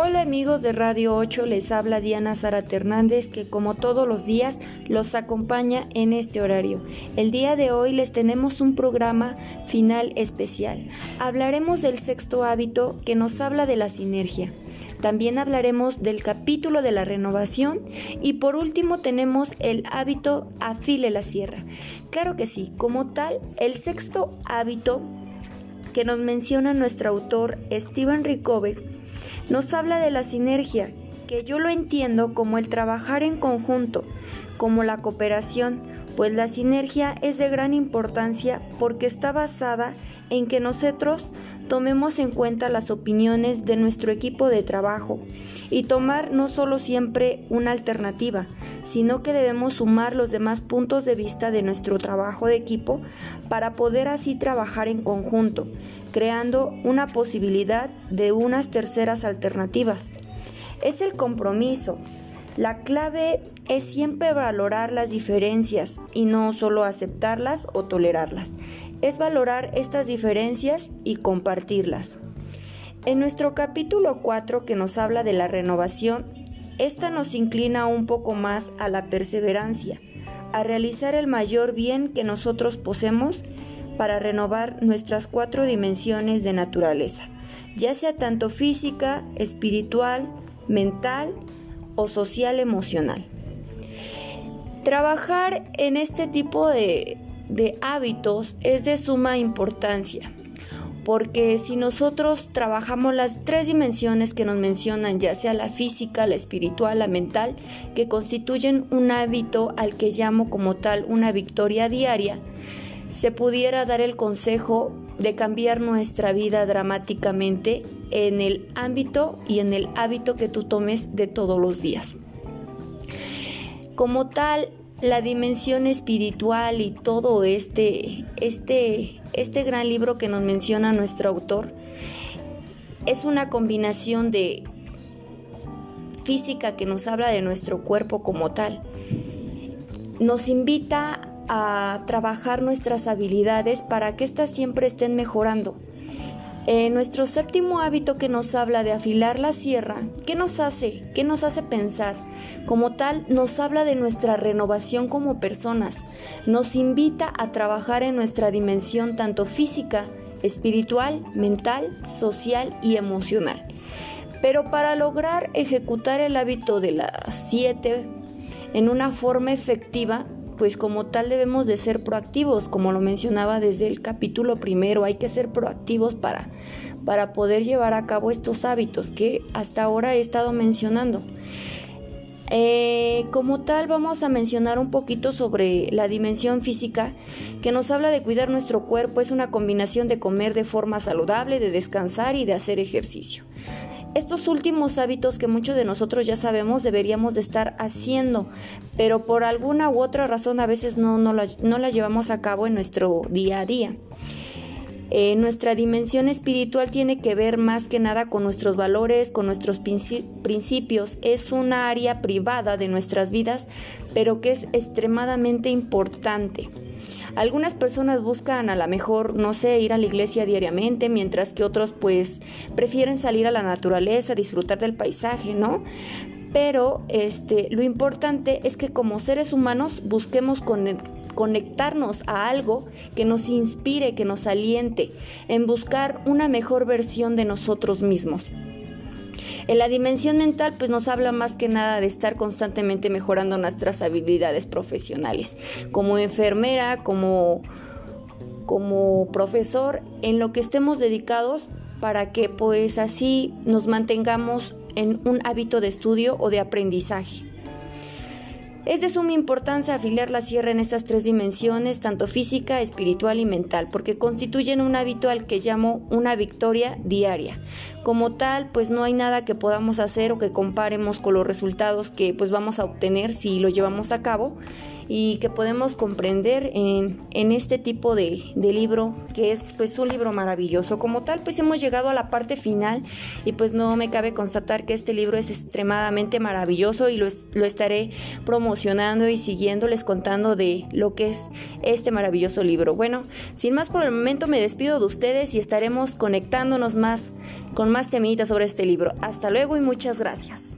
Hola amigos de Radio 8, les habla Diana Zárate Hernández que como todos los días los acompaña en este horario. El día de hoy les tenemos un programa final especial. Hablaremos del sexto hábito que nos habla de la sinergia. También hablaremos del capítulo de la renovación y por último tenemos el hábito afile la sierra. Claro que sí, como tal, el sexto hábito que nos menciona nuestro autor Steven Recover nos habla de la sinergia, que yo lo entiendo como el trabajar en conjunto, como la cooperación, pues la sinergia es de gran importancia porque está basada en que nosotros tomemos en cuenta las opiniones de nuestro equipo de trabajo y tomar no solo siempre una alternativa, sino que debemos sumar los demás puntos de vista de nuestro trabajo de equipo para poder así trabajar en conjunto, creando una posibilidad de unas terceras alternativas. Es el compromiso. La clave es siempre valorar las diferencias y no solo aceptarlas o tolerarlas. Es valorar estas diferencias y compartirlas. En nuestro capítulo 4 que nos habla de la renovación, esta nos inclina un poco más a la perseverancia, a realizar el mayor bien que nosotros poseemos para renovar nuestras cuatro dimensiones de naturaleza, ya sea tanto física, espiritual, mental o social emocional. Trabajar en este tipo de, de hábitos es de suma importancia porque si nosotros trabajamos las tres dimensiones que nos mencionan, ya sea la física, la espiritual, la mental, que constituyen un hábito al que llamo como tal una victoria diaria, se pudiera dar el consejo de cambiar nuestra vida dramáticamente en el ámbito y en el hábito que tú tomes de todos los días. Como tal, la dimensión espiritual y todo este, este, este gran libro que nos menciona nuestro autor es una combinación de física que nos habla de nuestro cuerpo como tal. Nos invita a trabajar nuestras habilidades para que éstas siempre estén mejorando. Eh, nuestro séptimo hábito que nos habla de afilar la sierra, ¿qué nos hace? ¿Qué nos hace pensar? Como tal, nos habla de nuestra renovación como personas, nos invita a trabajar en nuestra dimensión tanto física, espiritual, mental, social y emocional. Pero para lograr ejecutar el hábito de las siete en una forma efectiva, pues como tal debemos de ser proactivos, como lo mencionaba desde el capítulo primero, hay que ser proactivos para, para poder llevar a cabo estos hábitos que hasta ahora he estado mencionando. Eh, como tal vamos a mencionar un poquito sobre la dimensión física que nos habla de cuidar nuestro cuerpo, es una combinación de comer de forma saludable, de descansar y de hacer ejercicio. Estos últimos hábitos que muchos de nosotros ya sabemos deberíamos de estar haciendo, pero por alguna u otra razón a veces no, no, la, llevamos a cabo en nuestro día a día. Eh, nuestra dimensión espiritual tiene que ver más que nada con nuestros valores, con nuestros principios. Es una área privada de nuestras vidas, pero que es extremadamente importante. Algunas personas buscan a lo mejor, no sé, ir a la iglesia diariamente, mientras que otros pues prefieren salir a la naturaleza, disfrutar del paisaje, ¿no? Pero este, lo importante es que como seres humanos busquemos conectarnos a algo que nos inspire, que nos aliente, en buscar una mejor versión de nosotros mismos. En la dimensión mental, pues nos habla más que nada de estar constantemente mejorando nuestras habilidades profesionales, como enfermera, como, como profesor, en lo que estemos dedicados para que pues así nos mantengamos en un hábito de estudio o de aprendizaje. Es de suma importancia afiliar la sierra en estas tres dimensiones, tanto física, espiritual y mental, porque constituyen un hábito al que llamo una victoria diaria. Como tal, pues no hay nada que podamos hacer o que comparemos con los resultados que pues vamos a obtener si lo llevamos a cabo y que podemos comprender en, este tipo de, libro que es pues un libro maravilloso. Como tal pues hemos llegado a la parte final y pues no me cabe constatar que este libro es extremadamente maravilloso y lo, lo estaré promocionando y siguiéndoles contando de lo que es este maravilloso libro. Bueno sin más por el momento me despido de ustedes y estaremos conectándonos más con más temitas sobre este libro. Hasta luego y muchas gracias